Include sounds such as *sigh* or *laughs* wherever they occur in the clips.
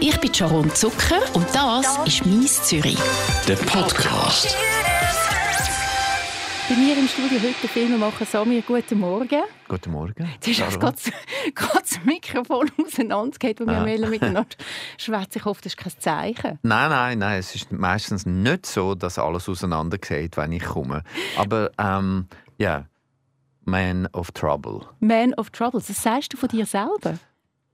Ich bin Sharon Zucker und das ist «Mies Zürich». Der Podcast. Bei mir im Studio heute der Filmemacher Samir. Guten Morgen. Guten Morgen. Du hast Sharon. gerade *laughs* gerade das Mikrofon auseinandergeht, wo wir Ah. wollen miteinander schwätzen. Ich hoffe, das ist kein Zeichen. Nein, nein, nein. Es ist meistens nicht so, dass alles auseinandergeht, wenn ich komme. Aber ähm, ja, Man of Trouble. Man of Troubles, das sagst du von dir selber?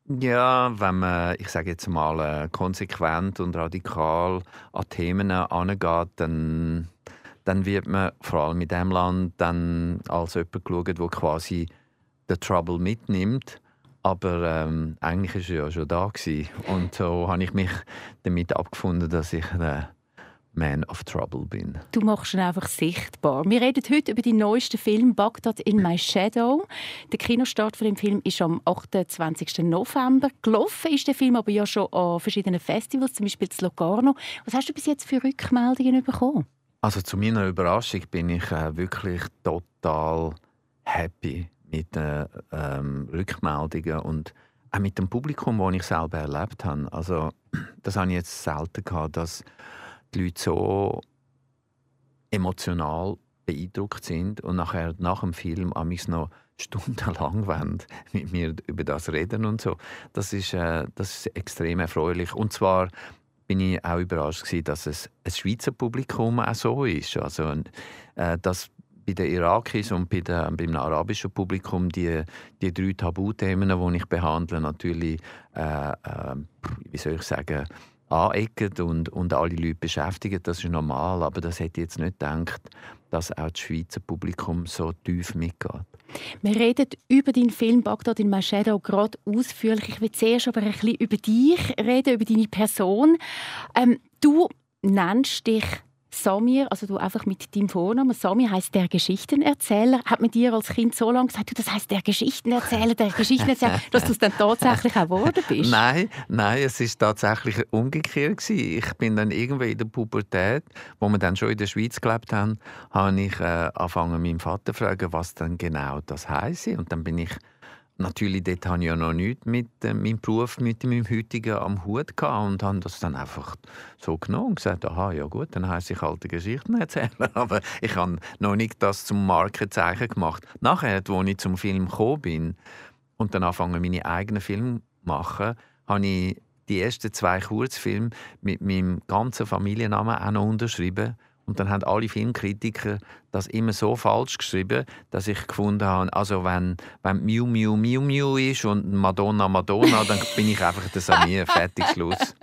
Ja, wenn man, ich sage jetzt mal, äh, konsequent und radikal an Themen angeht, dann, dann wird man vor allem in diesem Land dann als jemand geschaut, der quasi den Trouble mitnimmt. Aber ähm, eigentlich war er ja schon da. Gewesen. Und so habe ich mich damit abgefunden, dass ich der Man of Trouble bin. Du machst ihn einfach sichtbar. Wir reden heute über den neuesten Film «Bagdad in my Shadow». Der Kinostart von dem Film ist am 28. November. Gelaufen ist der Film aber ja schon an verschiedenen Festivals, zum Beispiel in Locarno. Was hast du bis jetzt für Rückmeldungen bekommen? Also zu meiner Überraschung bin ich äh, wirklich total happy mit den ähm, Rückmeldungen und auch mit dem Publikum, das ich selber erlebt habe. Also *clears throat* das habe ich jetzt selten gehabt, dass die Leute so emotional beeindruckt sind und nachher nach dem Film am noch stundenlang *laughs* wollen mit mir über das reden und so. Das ist, äh, das ist extrem erfreulich. Und zwar bin ich auch überrascht gewesen, dass es ein Schweizer Publikum auch so ist. Also, äh, dass bei den Irakis und bei der, beim arabischen Publikum die, die drei Tabuthemen, die ich behandle, natürlich, äh, äh, wie soll ich sagen, anecken und, und alle Leute beschäftigen. Das ist normal, aber das hätte ich jetzt nicht gedacht, dass auch das Schweizer Publikum so tief mitgeht. Wir reden über deinen Film «Bagdad in my Shadow» gerade ausführlich. Ich will zuerst aber ein bisschen über dich reden, über deine Person. Ähm, du nennst dich Samir, also du einfach mit deinem Vornamen. Samir heißt der Geschichtenerzähler. Hat man dir als Kind so lange gesagt, du, das heißt der Geschichtenerzähler, der Geschichtenerzähler, *laughs* dass du es dann tatsächlich auch geworden bist? Nein, nein, es ist tatsächlich umgekehrt gewesen. Ich bin dann irgendwie in der Pubertät, wo wir dann schon in der Schweiz gelebt haben, habe ich äh, angefangen, meinen Vater zu fragen, was denn genau das heisst. Und dann bin ich Natürlich, dort habe ich ja noch nichts mit äh, meinem Beruf, mit meinem heutigen am Hut gehabt und habe das dann einfach so genommen und gesagt, aha, ja gut, dann heisst ich alte Geschichten *laughs* erzählen. Aber ich habe noch nicht das zum Markenzeichen gemacht. Nachher, als ich zum Film gekommen bin und dann angefangen, meine eigenen Filme zu machen, habe ich die ersten zwei Kurzfilme mit meinem ganzen Familiennamen auch noch unterschrieben. Und dann haben alle Filmkritiker das immer so falsch geschrieben, dass ich gefunden habe, also wenn, wenn Miu Miu Miu Miu ist und Madonna Madonna, dann *laughs* bin ich einfach der Samir, fertig, Schluss.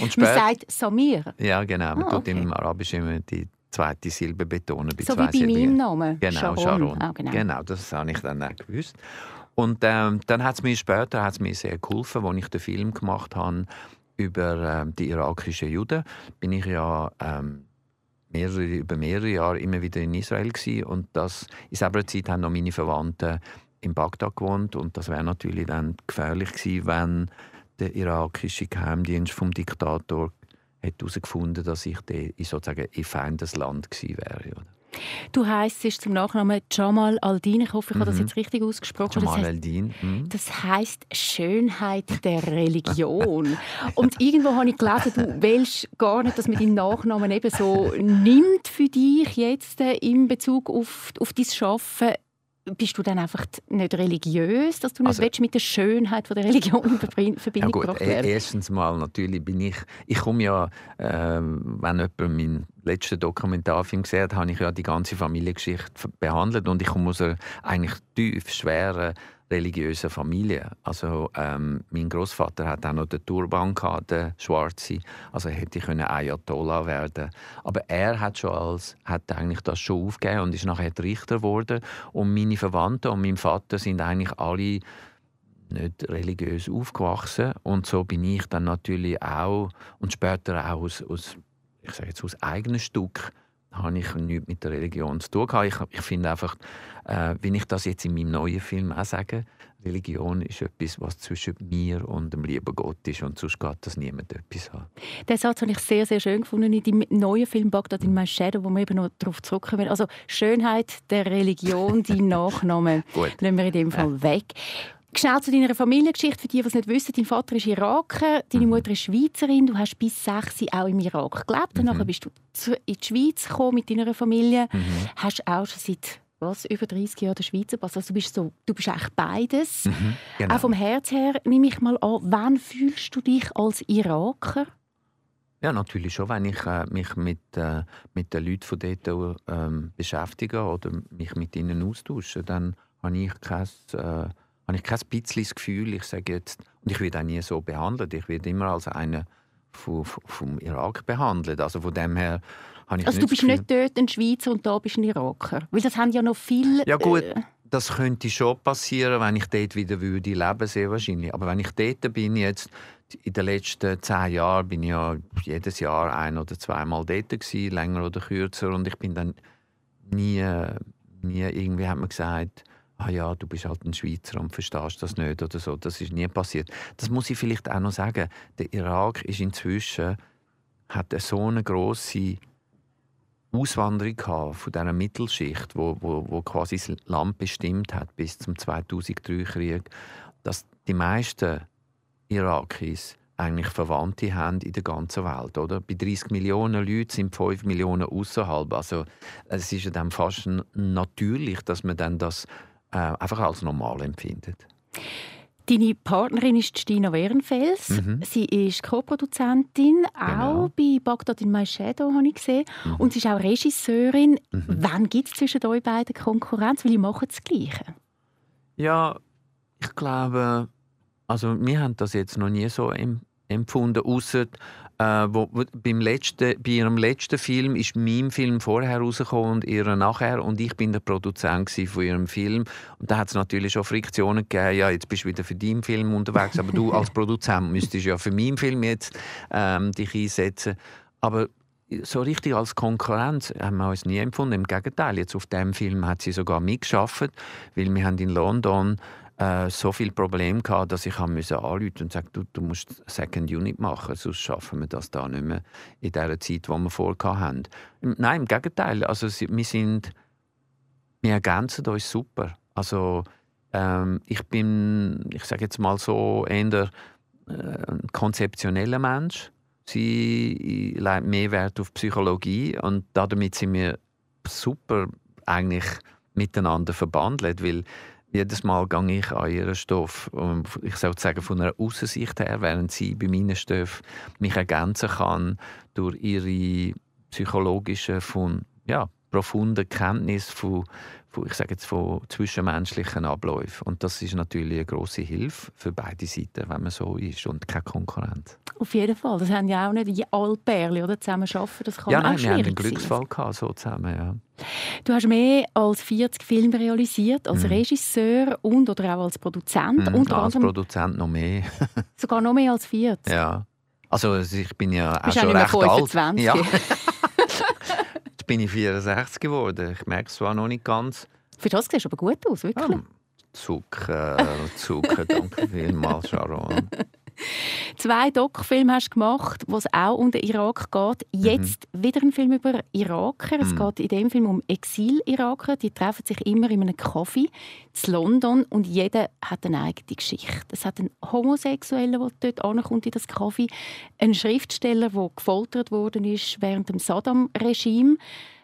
Und Man später, sagt Samir, ja genau, man Ah, tut okay. im Arabischen immer die zweite Silbe betonen. Bei so wie zwei bei Silben. meinem Namen. Genau, Sharon. Sharon. Ah, genau. das habe ich dann auch gewusst. Und ähm, dann hat es mir später hat's mir sehr geholfen, als ich den Film gemacht habe über ähm, die irakischen Juden. Bin ich ja ähm, mehrere, über mehrere Jahre immer wieder in Israel gewesen. und das in selber Zeit haben noch meine Verwandten in Bagdad gewohnt und das wäre natürlich dann gefährlich gewesen, wenn der irakische Geheimdienst vom Diktator hätte herausgefunden, dass ich sozusagen in Feindesland gewesen wäre. Oder? Du heisst es zum Nachnamen Jamal Aldin. Ich hoffe, ich habe das Mhm. jetzt richtig ausgesprochen. Jamal das heisst, Eldin. hm? das heisst Schönheit der *laughs* Religion. Und irgendwo habe ich gelesen, du willst gar nicht, dass man deinen Nachnamen eben so nimmt für dich jetzt äh, in Bezug auf, auf dein Arbeiten. Bist du dann einfach nicht religiös, dass du nicht Also- willst, mit der Schönheit von der Religion in Verbrin- Ja Verbindung gut, gebracht e- werden? erstens mal natürlich bin ich, ich komme ja, ähm, wenn jemand meinen letzten Dokumentarfilm gesehen hat, habe ich ja die ganze Familiengeschichte behandelt und ich komme aus einer eigentlich tief schweren religiösen Familie. Also ähm, mein Großvater hat auch noch den Turban gehabt, den schwarze, also hätte ich Ayatollah werden. Aber er hat schon als, hat eigentlich das schon aufgegeben und ist nachher Richter geworden. Und meine Verwandten und mein Vater sind eigentlich alle nicht religiös aufgewachsen und so bin ich dann natürlich auch und später auch aus, aus ich sage jetzt aus eigenem Stück habe ich nichts mit der Religion zu tun gehabt. Ich, ich finde einfach, äh, wenn ich das jetzt in meinem neuen Film auch sage, Religion ist etwas, was zwischen mir und dem lieben Gott ist und sonst geht das niemand etwas an. Den Satz habe ich sehr, sehr schön gefunden in deinem neuen Film «Bagdad in my Shadow», wo wir eben noch darauf zurückkommen. Also Schönheit der Religion, die *laughs* Nachname, lassen wir in dem Fall weg. Schnell zu deiner Familiengeschichte, für die, die es nicht wissen. Dein Vater ist Iraker, deine mhm. Mutter ist Schweizerin. Du hast bis sechs auch im Irak gelebt. Mhm. Danach bist du in die Schweiz gekommen mit deiner Familie. Mhm. Hast auch schon seit was, über 30 Jahren der Schweizer Pass. Also du bist, so, du bist eigentlich beides. Mhm, genau. Auch vom Herz her nehme ich mal an, wann fühlst du dich als Iraker? Ja, natürlich schon, wenn ich äh, mich mit, äh, mit den Leuten von dort ähm, beschäftige oder mich mit ihnen austausche, dann habe ich kein, äh, habe ich kein bisschen das Gefühl, ich sage jetzt, und ich werde auch nie so behandelt, ich werde immer als einer vom, vom Irak behandelt. Also von dem her habe ich Also du bist Gefühl, nicht dort ein Schweizer und da bist ein Iraker? Weil das haben ja noch viele... Ja gut, äh, das könnte schon passieren, wenn ich dort wieder würde leben, sehr wahrscheinlich. Aber wenn ich dort bin jetzt, in den letzten zehn Jahren bin ich ja jedes Jahr ein oder zweimal dort gewesen, länger oder kürzer, und ich bin dann nie, nie irgendwie hat man gesagt, ah ja, du bist halt ein Schweizer und verstehst das nicht oder so. Das ist nie passiert. Das muss ich vielleicht auch noch sagen. Der Irak ist inzwischen hat so eine große Auswanderung von dieser Mittelschicht, wo, wo, wo quasi das Land bestimmt hat bis zum 2003-Krieg, dass die meisten Irakis eigentlich Verwandte haben in der ganzen Welt. Oder? Bei 30 Millionen Leuten sind 5 Millionen außerhalb. Also es ist dann fast natürlich, dass man dann das äh, einfach als normal empfindet. Deine Partnerin ist Stina Wehrenfels. Mhm. Sie ist Co-Produzentin, genau. auch bei Bagdad in My Shadow, habe ich gesehen. Mhm. Und sie ist auch Regisseurin. Mhm. Wann gibt es zwischen euch beiden Konkurrenz? Weil ihr macht das Gleiche. Ja, ich glaube, also wir haben das jetzt noch nie so empfunden, außer äh, wo, wo, beim letzten, bei ihrem letzten Film ist mein Film vorher rausgekommen und ihre nachher und ich bin der Produzent von ihrem Film und da hat es natürlich schon Friktionen gegeben. Ja, jetzt bist du wieder für deinen Film unterwegs, aber du *laughs* als Produzent müsstest ja für meinen Film jetzt ähm, dich einsetzen. Aber so richtig als Konkurrenz haben wir uns nie empfunden. Im Gegenteil, jetzt auf dem Film hat sie sogar mitgeschafft, weil wir haben in London äh, so viel Problem gehabt, dass ich musste anrufen und sagen, du, du musst Second Unit machen, sonst schaffen wir das da nicht mehr in der Zeit, die wir vorher haben. Nein, im Gegenteil. Also, wir sind, wir ergänzen uns super. Also, ähm, ich bin, ich sage jetzt mal so, eher äh, ein konzeptioneller Mensch. Sie legt mehr Wert auf Psychologie und damit sind wir super eigentlich miteinander verbandelt, weil jedes Mal gehe ich an ihren Stoff, ich sollte sagen von einer Außensicht her, während sie bei meinen Stoffen mich ergänzen kann durch ihre psychologische, von, ja, profunde Kenntnis von, von, ich sage jetzt, von zwischenmenschlichen Abläufen. Und das ist natürlich eine große Hilfe für beide Seiten, wenn man so ist und keine Konkurrenz. Auf jeden Fall. Das haben ja auch nicht alle Pärchen oder, zusammen arbeiten. Das kann ja, nein, auch wir haben einen Glücksfall gehabt, so zusammen, ja. Du hast mehr als 40 Filme realisiert, als mm. Regisseur und oder auch als Produzent. Mm, Unter als Produzent noch mehr. *laughs* sogar noch mehr als 40? Ja. Also ich bin ja auch schon recht 25. alt. Ja. *laughs* Jetzt bin ich 64 geworden. Ich merke es zwar noch nicht ganz. Für das siehst du aber gut aus, wirklich. Ja, Zucker, Zucker, danke *laughs* vielmals, Sharon. *laughs* Zwei Doc-Filme hast du gemacht, wo es auch um den Irak geht. Jetzt mhm. wieder ein Film über Iraker. Es mhm. geht in dem Film um Exil-Iraker. Die treffen sich immer in einem Kaffee in London und jeder hat eine eigene Geschichte. Es hat einen Homosexuellen, der dort ankommt in das Kaffee, einen Schriftsteller, der gefoltert worden ist während dem Saddam-Regime.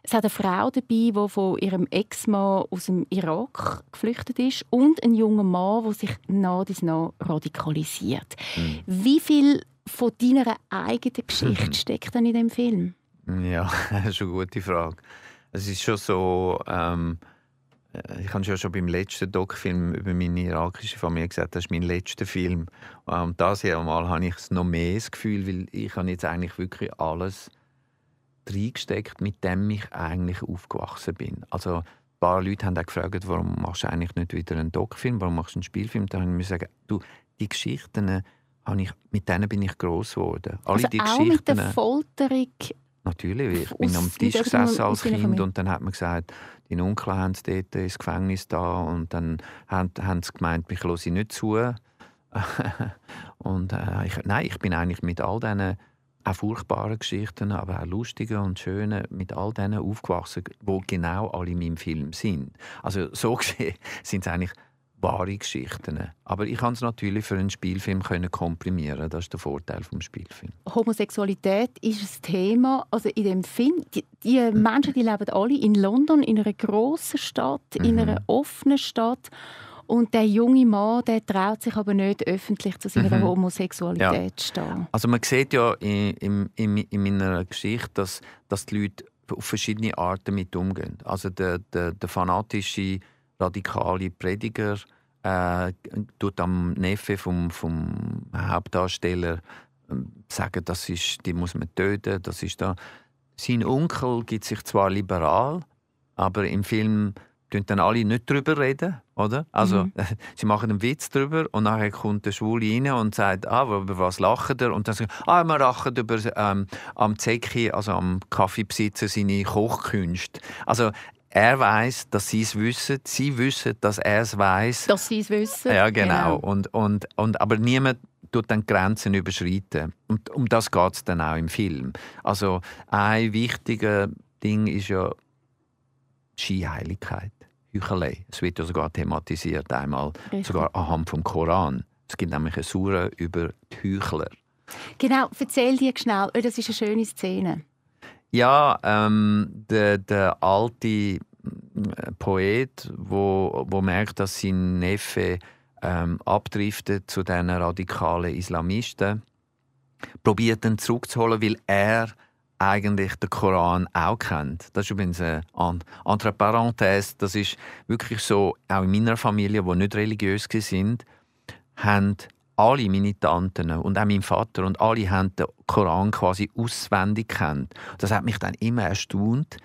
Es hat eine Frau dabei, die von ihrem Ex-Mann aus dem Irak geflüchtet ist und ein junger Mann, der sich nach dies nach radikalisiert. Mhm. Wie viel von deiner eigenen Geschichte mhm. steckt denn in dem Film? Ja, *laughs* das ist eine gute Frage. Es ist schon so, ähm, äh, ich habe ja schon beim letzten Doc-Film über meine irakische Familie gesagt, das ist mein letzter Film. Und das hier Mal habe ich noch mehr das Gefühl, weil ich habe jetzt eigentlich wirklich alles reingesteckt, mit dem ich eigentlich aufgewachsen bin. Also ein paar Leute haben auch gefragt, warum machst du eigentlich nicht wieder einen Doc-Film, warum machst du einen Spielfilm? Da habe ich sagen, du, die Geschichten, habe ich, mit denen bin ich groß geworden. Alle also die auch Geschichten, mit der Folterung? Natürlich, ich bin am Tisch gesessen als Kind und dann hat man gesagt, die Onkel haben es dort ins Gefängnis da und dann haben, haben sie gemeint, mich höre nicht zu. *laughs* und äh, ich, nein, ich bin eigentlich mit all diesen auch furchtbare Geschichten, aber auch lustige und schöne, mit all denen aufgewachsen, wo genau alle in meinem Film sind. Also so *laughs* gesehen sind es eigentlich wahre Geschichten. Aber ich kann es natürlich für einen Spielfilm können komprimieren. Das ist der Vorteil vom Spielfilm. Homosexualität ist ein Thema. Also in dem Film, die, die Menschen, die leben alle in London, in einer großen Stadt, mhm. in einer offenen Stadt. Und der junge Mann, der traut sich aber nicht öffentlich zu seiner mhm. Homosexualität ja. stehen. Also man sieht ja in, in, in meiner Geschichte, dass, dass die Leute auf verschiedene Arten mit umgehen. Also der, der, der fanatische, radikale Prediger äh, tut am Neffe vom, vom Hauptdarsteller äh, sagen, das ist, die muss man töten, das ist da. Sein Onkel gibt sich zwar liberal, aber im Film reden dann alle nicht darüber reden, oder? Also mhm. *laughs* sie machen einen Witz darüber und nachher kommt der Schwule rein und sagt, ah, über was lachen er? Und dann sagt ah, wir lachen über ähm, am Zecki, also am Kaffeebesitzer, seine Kochkünste. Also er weiß, dass sie es wissen, sie wissen, dass er es weiß. Dass sie es wissen. Ja, genau. genau. Und, und, und, aber niemand tut dann Grenzen überschreiten. Und um das geht es dann auch im Film. Also ein wichtiges Ding ist ja die Skiheiligkeit, Heuchelei. Es wird ja sogar thematisiert, einmal Richtig. sogar anhand vom Koran. Es gibt nämlich eine Sure über die Heuchler. Genau, erzähl dir schnell, oh, das ist eine schöne Szene. Ja, ähm, der, der alte äh, Poet, wo, wo merkt, dass sein Neffe ähm, abdriftet zu diesen radikalen Islamisten, probiert ihn zurückzuholen, weil er eigentlich den Koran auch kennt. Das ist übrigens eine andere Parenthese. Das ist wirklich so, auch in meiner Familie, die nicht religiös sind, haben alle meine Tanten und auch mein Vater und alle haben den Koran quasi auswendig kennt. Das hat mich dann immer erstaunt.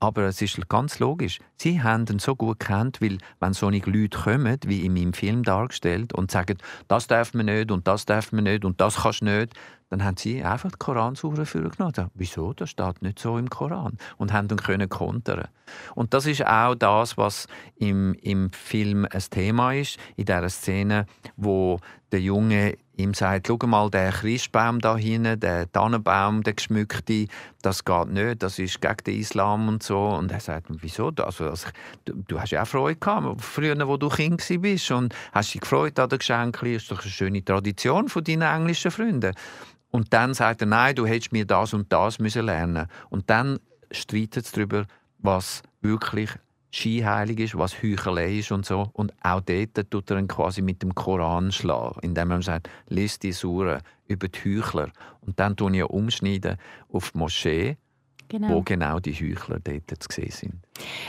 Aber es ist ganz logisch. Sie haben ihn so gut kennt, weil wenn solche Leute kommen, wie in meinem Film dargestellt, und sagen, das darf man nicht und das darf man nicht und das kannst du nicht, dann haben sie einfach die Koransure genommen. Wieso? Das steht nicht so im Koran. Und haben dann können kontern. Und das ist auch das, was im, im Film ein Thema ist, in dieser Szene, wo der Junge ihm sagt, schau mal, der Christbaum da hinten, der Tannenbaum, der geschmückte, das geht nicht, das ist gegen den Islam und so. Und er sagt, wieso? Also, also, du, du, hast ja auch Freude gehabt, früher, wo du Kind bist und hast dich gefreut an den Geschenken, das ist doch eine schöne Tradition von deinen englischen Freunden. Und dann sagt er, nein, du hättest mir das und das müssen lernen. Und dann streitet es darüber, was wirklich skiheilig ist, was Heuchelei ist und so. Und auch dort tut er ihn quasi mit dem Koran schlagen, indem er sagt, lies die Sure über die Heuchler. Und dann tun ich umschneiden auf die Moschee genau. wo genau die Heuchler dort zu sehen sind.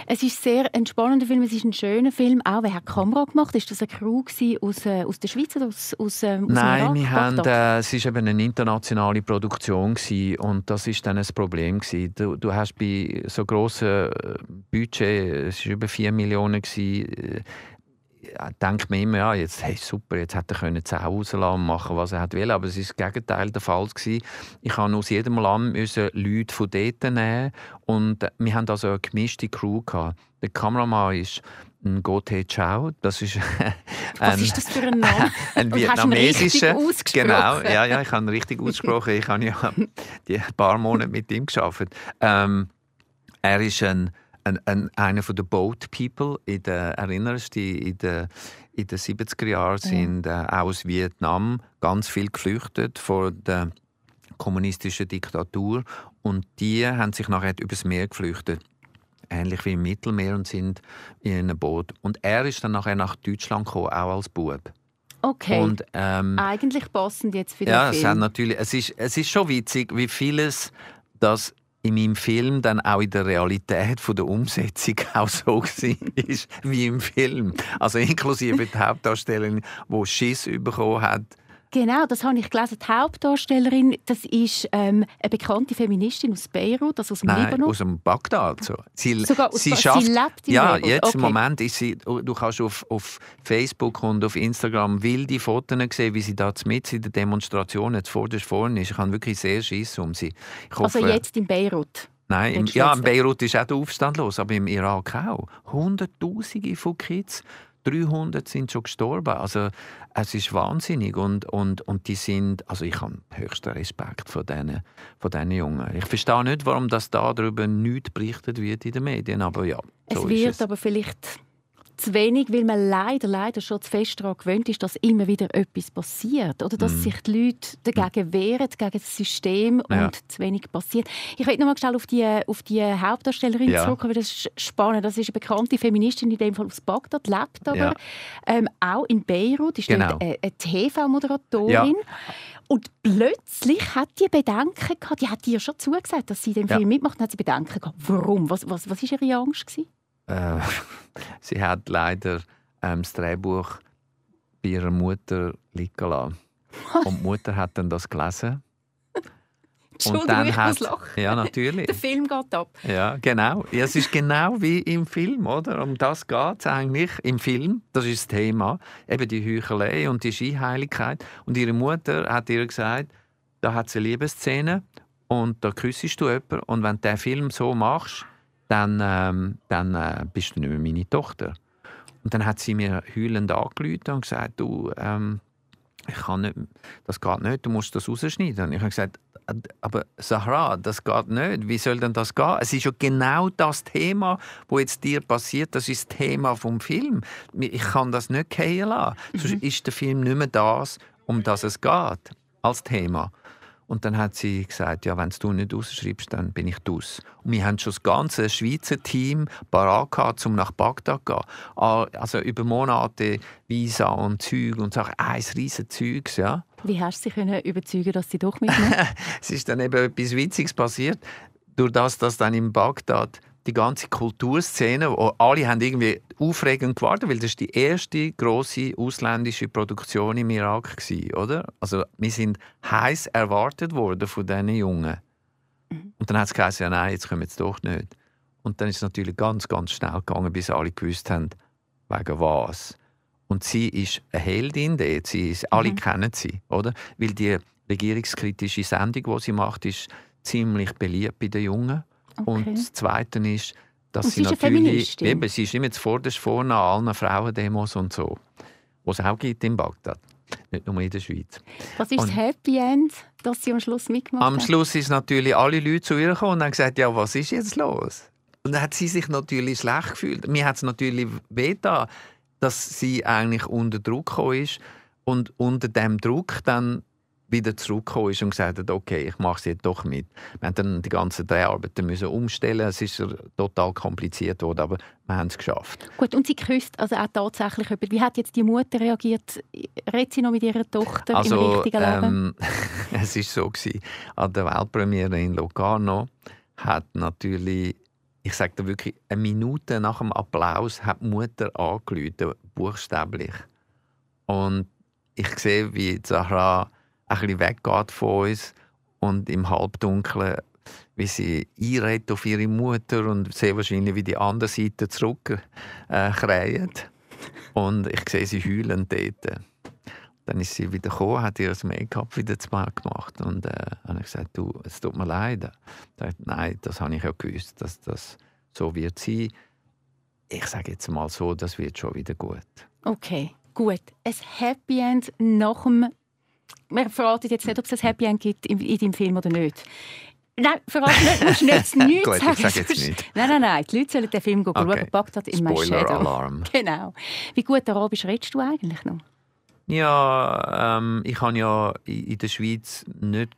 Es ist sehr ein spannender Film, es ist ein schöner Film. Auch wer hat die Kamera gemacht? Ist das eine Crew aus, äh, aus der Schweiz oder aus, aus, äh, aus Nein, wir haben, äh, es war eben eine internationale Produktion gewesen, und das war dann ein Problem. Gewesen. Du, du hast bei so grossen äh, Budget, es war über 4 Millionen, gewesen, denkt man immer, ja, jetzt, hey, super, jetzt hätte er können Zähne rauslassen und machen, was er will. Aber es war das Gegenteil der Fall. Gewesen. Ich musste aus jedem Land müssen Leute von dort nehmen. Und wir hatten also eine gemischte Crew. Gehabt. Der Kameramann ist ein Gote Chao. Das ist ein, Was ist das für ein Name? *laughs* ein vietnamesischer. Genau, ja, ja, ich habe ihn richtig ausgesprochen. Ich habe ja die paar Monate mit ihm gearbeitet. Ähm, er ist ein ein, ein, einer von den Boat People, in der, erinnerst dich, in den, in den 70er Jahren sind äh, aus Vietnam ganz viel geflüchtet vor der kommunistischen Diktatur und die haben sich nachher übers Meer geflüchtet ähnlich wie im Mittelmeer und sind in einem Boot. Und er ist dann nachher nach Deutschland gekommen, auch als Bub. Okay. Und, ähm, Eigentlich passend jetzt für den ja, Film. Ja, natürlich. Es ist, es ist schon witzig, wie vieles, das in meinem Film dann auch in der Realität von der Umsetzung *laughs* auch so ist wie im Film. Also inklusive die Hauptdarstellerin, die Schiss bekommen hat Genau, das habe ich gelesen. Die Hauptdarstellerin, das ist ähm, eine bekannte Feministin aus Beirut, also aus dem Nein, Libanon. aus dem Bagdad. So. Sie, Sogar aus sie, schafft, sie lebt in Ja, Beirut. jetzt okay. im Moment ist sie, du kannst auf, auf Facebook und auf Instagram wilde Fotos sehen, wie sie da mit in der Demonstration jetzt vor vorne ist. Ich habe wirklich sehr Schiss um sie. Hoffe, also jetzt in Beirut? Nein, im, ja, in Beirut ist auch der Aufstand los, aber im Irak auch. Hunderttausende von Kids 300 sind schon gestorben. Also es ist wahnsinnig und, und, und die sind, also ich habe höchsten Respekt vor diesen, vor diesen Jungen. Ich verstehe nicht, warum das da darüber nicht berichtet wird in den Medien, aber ja. So es wird es. aber vielleicht zu wenig, weil man leider, leider schon zu fest daran gewöhnt ist, dass immer wieder etwas passiert. Oder dass mm. sich die Leute dagegen wehren, gegen das System ja. und zu wenig passiert. Ich will noch mal schnell auf die, auf die Hauptdarstellerin ja. zurückkommen, das ist spannend. Das ist eine bekannte Feministin, in dem Fall aus Bagdad, lebt aber ja. ähm, auch in Beirut, ist genau. eine, eine TV-Moderatorin. Und plötzlich hat die Bedenken gehabt, die hat dir schon zugesagt, dass sie den Film mitmacht, und hat sie Bedenken gehabt. Warum? Was, was, was war ihre Angst? Gewesen? Äh, *laughs* sie hat leider ähm, das Drehbuch bei ihrer Mutter liegen lassen. Und die Mutter hat dann das gelesen. *laughs* Und dann hat, ja natürlich. Der Film geht ab. Ja, genau. Ja, es ist genau wie im Film, oder? Um das geht es eigentlich im Film. Das ist das Thema. Eben die Heuchelei und die Skiheiligkeit. Und ihre Mutter hat ihr gesagt, da hat sie eine Liebesszene und da küssest du jemanden. Und wenn du den Film so machst, dann, ähm, dann äh, bist du nicht mehr meine Tochter. Und dann hat sie mir heulend angerufen und gesagt, du, ähm, ich kann nicht, das geht nicht, du musst das rausschneiden. Und ich habe gesagt, aber Sahra, das geht nicht. Wie soll denn das gehen? Es ist ja genau das Thema, wo jetzt dir passiert. Das ist das Thema vom Film. Ich kann das nicht gehen lassen. Mhm. Sonst ist der Film nicht mehr das, um das es geht, als Thema. Und dann hat sie gesagt, ja, wenn du nicht ausschreibst, dann bin ich dus. Und wir haben schon das ganze Schweizer Team parat gehabt, um nach Bagdad zu gehen. Also über Monate Visa und Zeug und Sachen. Ein riesen Zeugs, ja. Wie hast du sie überzeugen, dass sie doch mitmachen? *laughs* es ist dann eben etwas Witziges passiert. Durch das, dass dann in Bagdad die ganze Kulturszene, wo alle haben irgendwie aufregend gewartet, weil das die erste große ausländische Produktion im Irak war, oder? Also wir sind heiß erwartet worden von diesen Jungen. Mhm. Und dann hat es gesagt, ja nein, jetzt kommen wir doch nicht. Und dann ist es natürlich ganz, ganz schnell gegangen, bis alle gewusst haben, wegen was. Und sie ist eine Heldin dort. Sie ist, alle mhm. kennen sie, oder? Weil die regierungskritische Sendung, die sie macht, ist ziemlich beliebt bei den Jungen. Okay. Und das Zweite ist, dass und sie, sie natürlich. Eben, sie ist immer zuvorderst vorne an allen Frauendemos und so. Was es auch gibt in Bagdad. Nicht nur in der Schweiz. Was ist und das Happy End, dass sie am Schluss mitgemacht Am Schluss ist natürlich alle Leute zu ihr gekommen und haben gesagt, ja, was ist jetzt los? Und dann hat sie sich natürlich schlecht gefühlt. Mir hat es natürlich weh dass sie eigentlich unter Druck gekommen ist und unter dem Druck dann wieder zurückgekommen ist und gesagt hat, okay, ich mache es jetzt doch mit. Wir haben dann die ganzen Dreharbeiten müssen umstellen. Es ist total kompliziert geworden, aber wir haben es geschafft. Gut, und sie küsst also auch tatsächlich jemand. Wie hat jetzt die Mutter reagiert? Redet sie noch mit ihrer Tochter also, im richtigen Leben? Ähm, *laughs* es war so gewesen. An der Weltpremiere in Locarno hat natürlich ich sage dir wirklich, eine Minute nach dem Applaus hat die Mutter angerufen, buchstäblich. Und ich sehe, wie Zahra ein bisschen weggeht von uns und im Halbdunkeln, wie sie einredet auf ihre Mutter und sehr wahrscheinlich wie die andere Seite zurück äh, Und ich sehe sie heulen dort. Dann ist sie wieder gekommen, hat ihr das Make-up wieder zu gemacht und äh, habe ich gesagt, du, es tut mir leid. Dachte, Nein, das habe ich ja gewusst, dass das so wird sein. Ich sage jetzt mal so, das wird schon wieder gut. Okay, gut. Ein Happy End nach dem wir verraten jetzt nicht, ob es ein Happy End gibt in, in deinem Film oder nicht. Nein, verraten nicht, musst *laughs* jetzt nichts Gut, sagen. Ich sage jetzt nicht. Nein, nein, nein, die Leute sollen den Film okay. schauen. Bagdad in My Shadow. Alarm. *laughs* Genau. Wie gut Arabisch redest du eigentlich noch? Ja, ähm, ich kann ja in der Schweiz nicht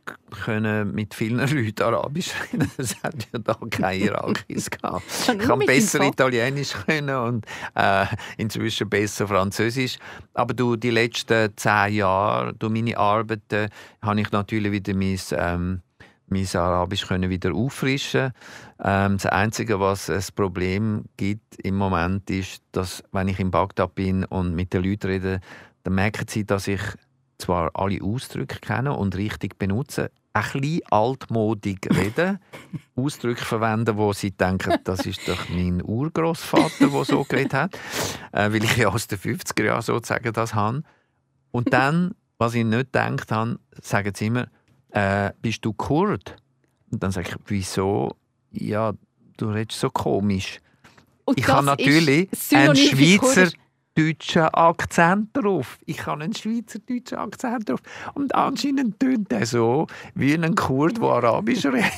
können mit vielen *laughs* Leuten Arabisch reden. Es hat ja da keine Irakis gehabt. *laughs* Ich kann besser Italienisch können und äh, inzwischen besser Französisch. Aber du, die letzten zehn Jahre, durch meine Arbeiten, habe ich natürlich wieder mein ähm, mein Arabisch können wieder auffrischen. Ähm, das Einzige, was ein Problem gibt im Moment, ist, dass wenn ich in Bagdad bin und mit den Leuten rede, dann merken sie, dass ich zwar alle Ausdrücke kenne und richtig benutze, ein bisschen altmodig reden, *laughs* Ausdrücke verwenden, wo sie denken, das ist doch mein Urgroßvater, der so geredet hat, äh, weil ich ja aus den 50er Jahren sozusagen das habe. Und dann, was ich nicht gedacht habe, sagen sie immer, äh, bist du Kurd? Und dann sage ich, wieso? Ja, du redest so komisch. Und ich habe natürlich einen Schweizer deutschen Akzent drauf. Ich habe einen schweizerdeutschen Akzent drauf. Und anscheinend tönt er so wie ein Kurd, der Arabisch redet. *laughs*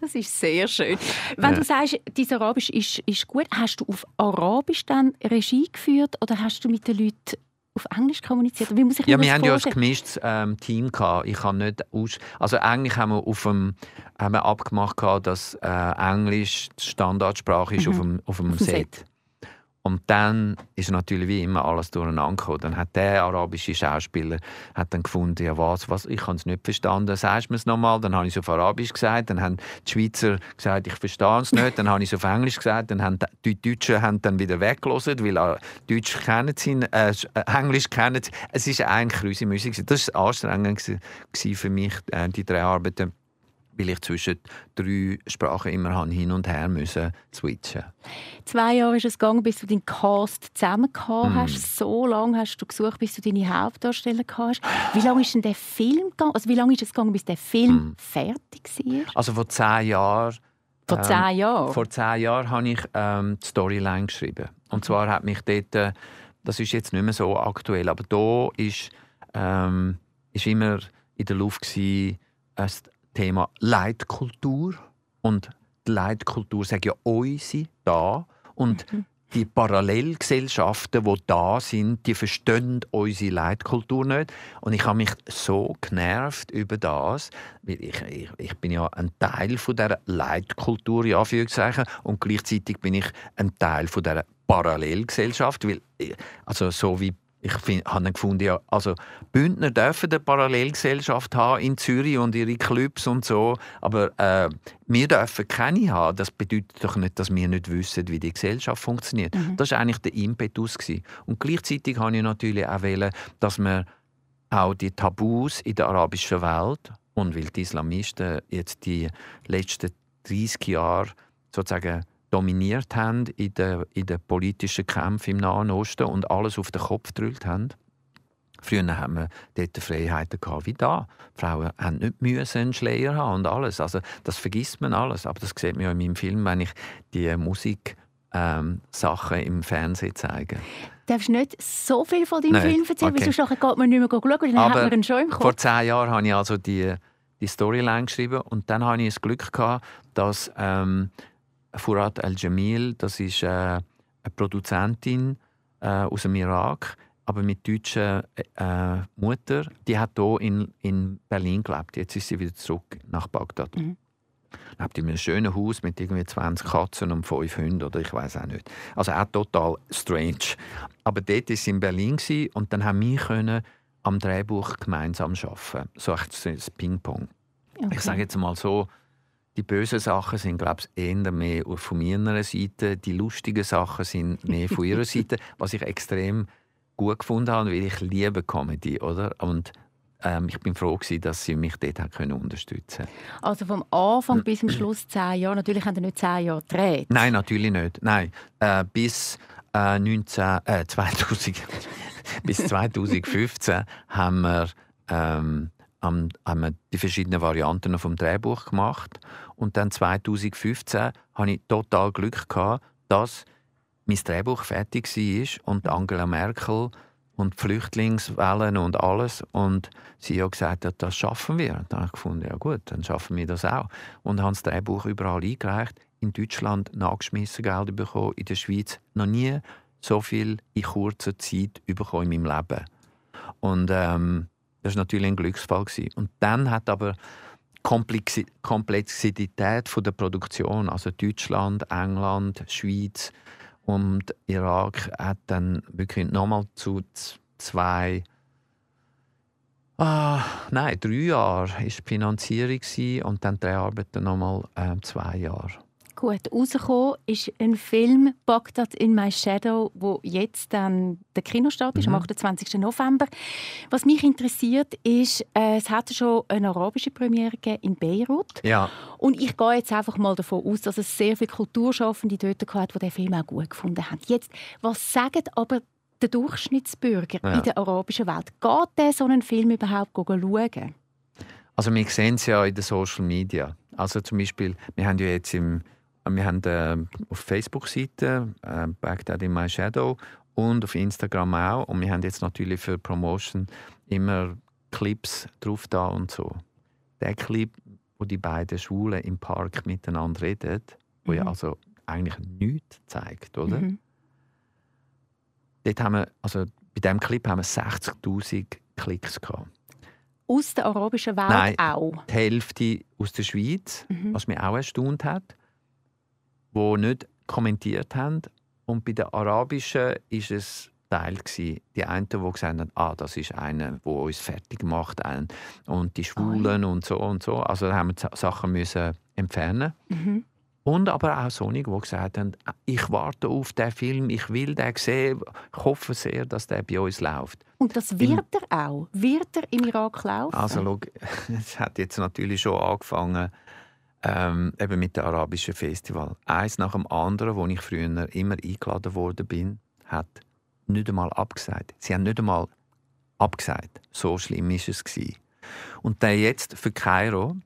Das ist sehr schön. Wenn ja. du sagst, dein Arabisch ist, ist gut, hast du auf Arabisch dann Regie geführt oder hast du mit den Leuten auf Englisch kommuniziert? Wie muss ich ja, wir haben ja ein gemischtes ähm, Team gehabt. Ich habe nicht aus also eigentlich haben wir auf dem haben wir abgemacht gehabt, dass äh, Englisch die Standardsprache ist mhm. auf dem, auf dem Set. Set. Und dann ist natürlich wie immer alles durcheinander gekommen. Dann hat der arabische Schauspieler hat dann gefunden, ja was, was, ich habe es nicht verstanden, sagst du mir es nochmal? Dann habe ich es auf Arabisch gesagt, dann haben die Schweizer gesagt, ich verstehe es nicht, dann habe ich es auf Englisch gesagt, dann haben die Deutschen haben dann wieder weggelassen, weil äh, Deutsch kennen sie, äh, äh, Englisch kennen sie. Es ist eigentlich unsere Musik. Das war anstrengend für mich, äh, die drei Arbeiten weil ich zwischen drei Sprachen immer hin und her müssen switchen Zwei Jahre ist es gegangen, bis du deinen Cast zusammen mm. hast. So lange hast du gesucht, bis du deine Hauptdarsteller hast. Wie lange ist denn der Film gegangen? Also wie lange ist es gegangen, bis der Film mm. fertig war? Also vor zehn Jahren. Vor ähm, zehn Jahren? Vor zehn Jahren habe ich ähm, die Storyline geschrieben. Und zwar hat mich dort, äh, das ist jetzt nicht mehr so aktuell, aber da ist, ähm, ist immer in der Luft gewesen, Thema Leitkultur. Und die Leitkultur sagt ja unsere da. Und mhm. *laughs* die Parallelgesellschaften, die da sind, die verstehen unsere Leitkultur nicht. Und ich habe mich so genervt über das, weil ich, ich, ich bin ja ein Teil von der Leitkultur, in Anführungszeichen, und gleichzeitig bin ich ein Teil von der Parallelgesellschaft, weil also so wie ich habe gefunden, ja, also Bündner dürfen eine Parallelgesellschaft haben in Zürich und ihre Clubs und so, aber äh, wir dürfen keine haben. Das bedeutet doch nicht, dass wir nicht wissen, wie die Gesellschaft funktioniert. Mhm. Das war eigentlich der Impetus. Gewesen. Und gleichzeitig habe ich natürlich auch wollen, dass man auch die Tabus in der arabischen Welt und weil die Islamisten jetzt die letzten 30 Jahre sozusagen dominiert haben in den, in den politischen Kämpfen im Nahen Osten und alles auf den Kopf gedrückt haben. Früher haben wir dort Freiheiten gehabt wie da. Die Frauen haben nicht müssen einen Schleier haben und alles. Also das vergisst man alles. Aber das sieht man ja in meinem Film, wenn ich die Musik ähm, Sachen im Fernsehen zeige. Du darfst nicht so viel von deinem Film erzählen, okay. weil sonst geht man nicht mehr schauen, dann Aber hat man einen schon im Kopf. Vor zehn Jahren habe ich also die, die Storyline geschrieben und dann hatte ich das Glück gehabt, dass ähm, Furat El-Jamil, das ist äh, eine Produzentin äh, aus dem Irak, aber mit deutscher äh, Mutter. Die hat hier in, in Berlin gelebt. Jetzt ist sie wieder zurück nach Bagdad. Mhm. Lebt in einem schönen Haus mit irgendwie 20 Katzen und 5 Hunden oder ich weiß auch nicht. Also auch total strange. Aber dort war sie in Berlin und dann haben wir können am Drehbuch gemeinsam arbeiten. So ein Ping-Pong. Okay. Ich sage jetzt mal so, die bösen Sachen sind, glaube ich, eher mehr von meiner Seite. Die lustigen Sachen sind mehr von ihrer *laughs* Seite, was ich extrem gut gefunden habe, weil ich liebe Comedy, oder? Und ähm, ich bin froh gewesen, dass sie mich dort können unterstützen Also vom Anfang bis zum Schluss zehn Jahre. Natürlich haben sie nicht zehn Jahre gedreht. Nein, natürlich nicht. Nein, äh, bis äh, 19, äh, *laughs* 2000, bis 2015 haben wir ähm, haben wir die verschiedenen Varianten vom Drehbuch gemacht. Und dann 2015 hatte ich total Glück, gehabt, dass mein Drehbuch fertig war und Angela Merkel und Flüchtlingswellen und alles. Und sie hat gesagt, ja, das schaffen wir. Und dann habe ich gefunden, ja gut, dann schaffen wir das auch. Und habe das Drehbuch überall eingereicht. In Deutschland nachgeschmissen Gelder bekommen, in der Schweiz noch nie so viel in kurzer Zeit bekommen in meinem Leben. Und ähm, das war natürlich ein Glücksfall. Und dann hat aber die Komplexität der Produktion, also Deutschland, England, Schweiz und Irak, hat dann wirklich nochmal zu zwei Ah, nein, drei Jahre war die Finanzierung und dann drei Arbeiten nochmal äh, zwei Jahre. Gut, rausgekommen ist ein Film «Bagdad in my Shadow», wo jetzt dann der Kinostart ist, mhm. am 28. November. Was mich interessiert ist, äh, es hat schon eine arabische Premiere in Beirut. Ja. Und ich gehe jetzt einfach mal davon aus, dass es sehr viele Kulturschaffende dort gab, die den Film auch gut gefunden haben. Jetzt, was sagen aber der Durchschnittsbürger ja. in der arabischen Welt? Geht der so einen Film überhaupt schauen? Also wir sehen es ja in den Social Media. Also zum Beispiel, wir haben ja jetzt im wir haben äh, auf Facebook-Seite äh, Baghdad in My Shadow und auf Instagram auch. Und wir haben jetzt natürlich für Promotion immer Clips drauf da und so. Der Clip wo die beiden Schwulen im Park miteinander reden, wo ja Mhm. also eigentlich nichts zeigt, oder? Mhm. Dort haben wir, also bei diesem Clip haben wir 60'000 Klicks gehabt. Aus der arabischen Welt Nein. auch. Die Hälfte aus der Schweiz, Mhm. was mich auch erstaunt hat, wo nicht kommentiert haben. Und bei den Arabischen ist es Teil gsi. Die einen, die gesagt haben, ah, das ist einer, der uns fertig macht, und die Schwulen und so und so. Also da haben wir Sa- Sachen müssen entfernen. Mhm. Und aber auch solche, die gesagt haben, ich warte auf den Film, ich will den sehen, ich hoffe sehr, dass der bei uns läuft. Und das wird er auch. Wird er im Irak laufen? Also schau, *laughs* es hat jetzt natürlich schon angefangen ähm, eben mit dem arabischen Festival. Eins nach dem anderen, wo ich früher immer eingeladen worden bin, hat nicht einmal abgesagt. Sie haben nicht einmal abgesagt. So schlimm ist es. Und dann jetzt für Kairo,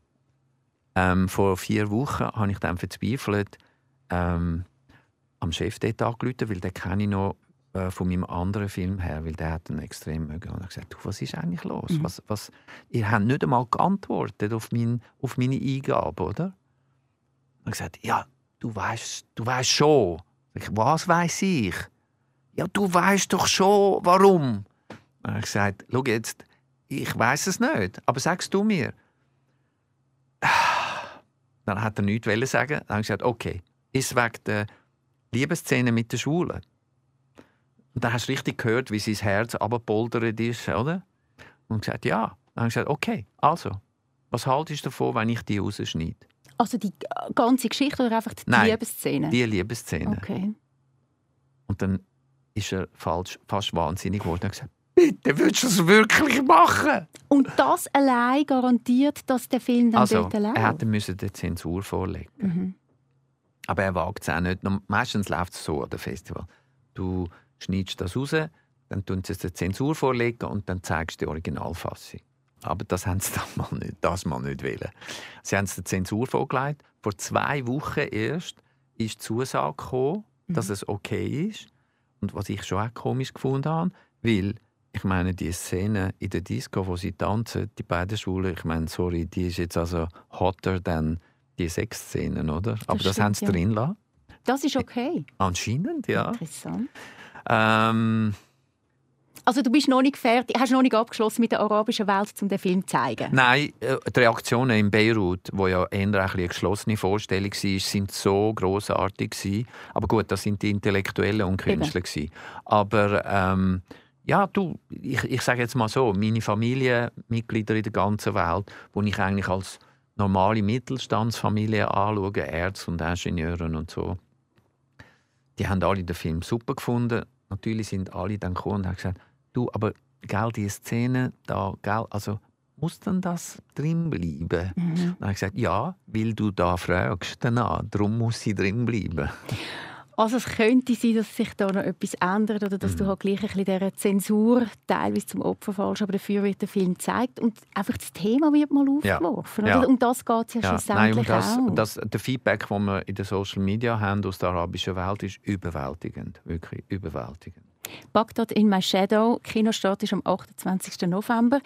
ähm, vor vier Wochen, habe ich dann verzweifelt ähm, am Chef dort angerufen, weil den kenne ich noch äh, von meinem anderen Film her, weil der hat ihn extrem mögen. Und er hat gesagt, du, was ist eigentlich los? Mhm. Was, was, ihr habt nicht einmal geantwortet auf, mein, auf meine Eingabe, oder? Und er hat gesagt, ja, du weißt, du weißt schon. Ich, was weiß ich? Ja, du weißt doch schon, warum. Und hat gesagt, schau jetzt, ich weiß es nicht, aber sagst du mir. Dann hat er nichts wollen sagen. Dann habe ich gesagt, okay, ist wegen der Liebesszene mit den Schwulen? Und dann hast du richtig gehört, wie sein Herz abgepoltert ist, oder? Und gesagt, ja. Dann habe ich gesagt, okay, also, was haltest du davon, wenn ich die rausschneide? Also die ganze Geschichte oder einfach die Nein, Liebesszene? Die Liebesszene. Okay. Und dann ist er falsch, fast wahnsinnig geworden und gesagt, bitte, willst du das wirklich machen? Und das allein garantiert, dass der Film dann also, dort läuft? er hätte müssen die Zensur vorlegen Mhm. Aber er wagt es auch nicht. Meistens läuft es so an dem Festival. Du schneidest das raus, dann tun sie es der Zensur vorlegen und dann zeigst du die Originalfassung. Aber das haben sie das mal nicht, das mal nicht wollen. Sie haben es der Zensur vorgelegt. Vor zwei Wochen erst ist die Zusage gekommen, dass es okay ist. Und was ich schon auch komisch gefunden habe, weil ich meine, die Szene in der Disco, wo sie tanzen, die beiden Schwulen, ich meine, sorry, die ist jetzt also hotter than die Sexszenen, oder? Aber das stimmt, haben sie ja. drin lassen. Das ist okay. Anscheinend, ja. Interessant. Ähm, Also du bist noch nicht fertig, hast noch nicht abgeschlossen mit der arabischen Welt, um den Film zu zeigen? nein, äh, die Reaktionen in Beirut, wo ja eher eine geschlossene Vorstellung war, sind so großartig gewesen. Aber gut, das sind die Intellektuellen und Künstler gewesen. Aber ähm, ja, du, ich, ich sage jetzt mal so, meine Familienmitglieder in der ganzen Welt, wo ich eigentlich als normale Mittelstandsfamilie anschaue, Ärzte und Ingenieure und so, die haben alle den Film super gefunden. Natürlich sind alle dann gekommen und haben gesagt, du, aber gell, die Szene da, gell, also muss denn das drin bleiben? Mhm. Dann habe ich gesagt, ja, weil du da fragst danach, darum muss sie drin bleiben. Also es könnte sein, dass sich da noch etwas ändert oder dass Mhm. du halt gleich ein bisschen dieser Zensur teilweise zum Opfer fallst, aber dafür wird der Film gezeigt und einfach das Thema wird mal Ja. aufgeworfen. Ja. Oder? Um das geht es ja, Ja, nein, schlussendlich und das, auch. das, der Feedback, das wir in den Social Media haben aus der arabischen Welt, ist überwältigend. Wirklich überwältigend. Bagdad in My Shadow. Kinostart ist am 28. November.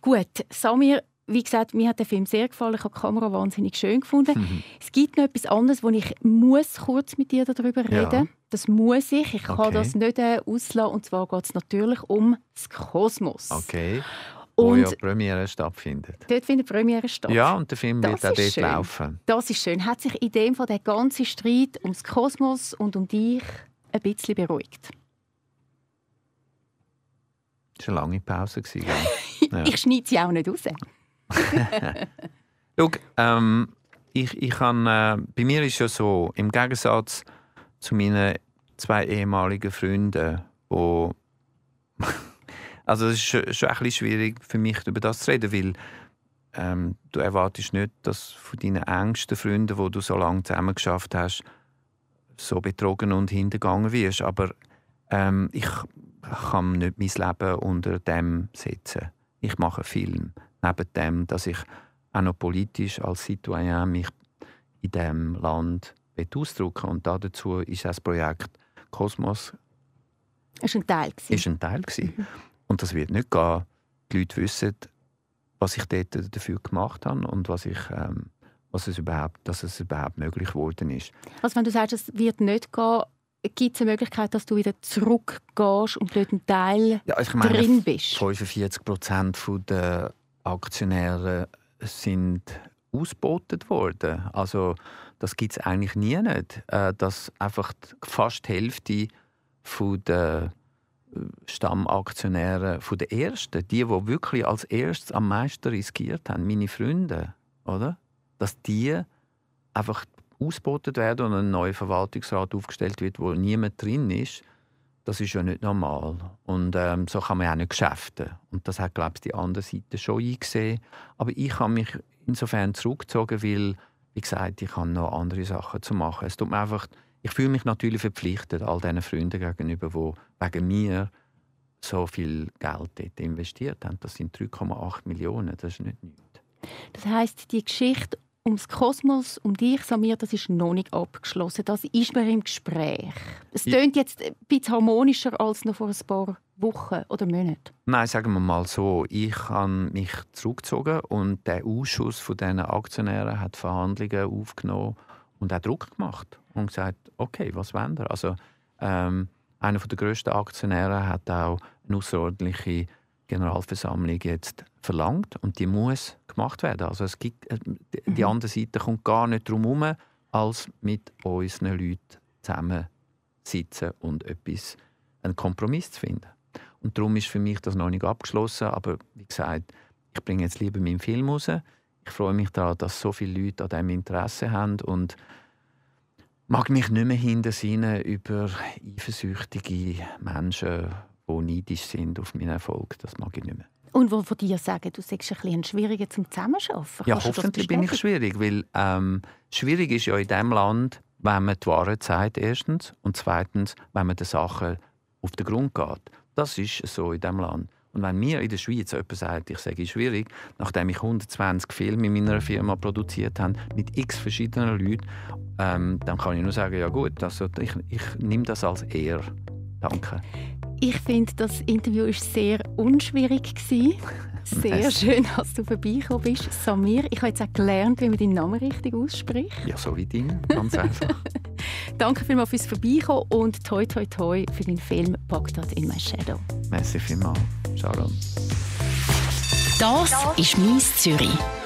Gut, Samir, wie gesagt, mir hat der Film sehr gefallen. Ich habe die Kamera wahnsinnig schön gefunden. Mhm. Es gibt noch etwas anderes, wo ich muss kurz mit dir darüber Ja. reden Das muss ich. Ich kann Okay. das nicht äh, auslassen. Und zwar geht es natürlich um das Kosmos. Okay. Wo Und ja die Premiere stattfindet. dort findet die Premiere statt. Ja, und der Film Das wird auch dort schön. laufen. Das ist schön. Hat sich in dem Fall der ganze Streit ums Kosmos und um dich ein bisschen beruhigt? Das war eine lange Pause. *laughs* Ja. Ich schneide sie auch nicht raus. *laughs* Schau, ähm, ich, ich kann, äh, bei mir ist ja so, im Gegensatz zu meinen zwei ehemaligen Freunden, wo *laughs* also es ist schon, schon ein bisschen schwierig für mich über das zu reden, weil ähm, du erwartest nicht, dass von deinen engsten Freunden, wo du so lange zusammen geschafft hast, so betrogen und hintergangen wirst. Aber ähm, ich kann nicht mein Leben unter dem setzen. Ich mache einen Film. Neben dem, dass ich auch noch politisch als Citoyen mich in diesem Land ausdrücken Und dazu ist das Projekt Kosmos Das war ein Teil. gewesen. ist ein Teil gewesen. Und das wird nicht gehen. Die Leute wissen, was ich dort dafür gemacht habe und was ich, ähm, was es überhaupt, dass es überhaupt möglich geworden ist. Also wenn du sagst, es wird nicht gehen, gibt es eine Möglichkeit, dass du wieder zurückgehst und dort ein Teil ja, ich meine, drin bist? 45 Prozent der Aktionäre sind ausgebotet worden. Also das gibt es eigentlich nie nicht, äh, dass einfach fast die Hälfte der äh, Stammaktionäre, der ersten, die, die wirklich als erstes am meisten riskiert haben, meine Freunde, oder? Dass die einfach ausgebotet werden und ein neuer Verwaltungsrat aufgestellt wird, wo niemand drin ist, das ist ja nicht normal. Und ähm, so kann man auch nicht geschäften. Und das hat, glaube ich, die andere Seite schon eingesehen. Aber ich habe mich insofern zurückgezogen, weil, wie gesagt, ich habe noch andere Sachen zu machen. Es tut mir einfach, ich fühle mich natürlich verpflichtet all diesen Freunden gegenüber, die wegen mir so viel Geld dort investiert haben. Das sind 3,8 Millionen, das ist nicht nichts. Das heißt, die Geschichte ums Kosmos, um dich, Samir, das ist noch nicht abgeschlossen. Das ist mir im Gespräch. Es klingt jetzt ein bisschen harmonischer als noch vor ein paar Wochen oder Monaten. Nein, sagen wir mal so. Ich habe mich zurückgezogen und der Ausschuss von diesen Aktionären hat Verhandlungen aufgenommen und auch Druck gemacht und gesagt, okay, was wollen wir? Also, ähm, einer der grössten Aktionäre hat auch eine außerordentliche Generalversammlung jetzt verlangt und die muss gemacht werden. Also es gibt, äh, die mhm. andere Seite kommt gar nicht darum herum, als mit unseren Leuten zusammensitzen und etwas, einen Kompromiss zu finden. Und darum ist für mich das noch nicht abgeschlossen, aber wie gesagt, ich bringe jetzt lieber meinen Film raus. Ich freue mich daran, dass so viele Leute an diesem Interesse haben und mag mich nicht mehr hinter über eifersüchtige Menschen die neidisch sind auf meinen Erfolg. Das mag ich nicht mehr. Und wo von dir sagen, du sagst ein bisschen schwieriger zum Zusammenarbeiten. Ja, hoffentlich bin ich schwierig, weil ähm, schwierig ist ja in diesem Land, wenn man die Wahrheit sagt, erstens, und zweitens, wenn man den Sachen auf den Grund geht. Das ist so in diesem Land. Und wenn mir in der Schweiz jemand sagt, ich sage schwierig, nachdem ich 120 Filme in meiner Firma produziert habe, mit x verschiedenen Leuten, ähm, dann kann ich nur sagen, ja gut, also ich, ich nehme das als Ehr. Danke. Ich finde, das Interview war sehr unschwierig. *laughs* Sehr schön, dass du vorbeigekommen bist. Samir, ich habe jetzt auch gelernt, wie man deinen Namen richtig ausspricht. Ja, so wie deinen, ganz einfach. *laughs* Danke vielmals fürs Vorbeikommen und toi toi toi für den Film Bagdad in my Shadow. Merci vielmals. Sharon. Das ist «Mies Zürich».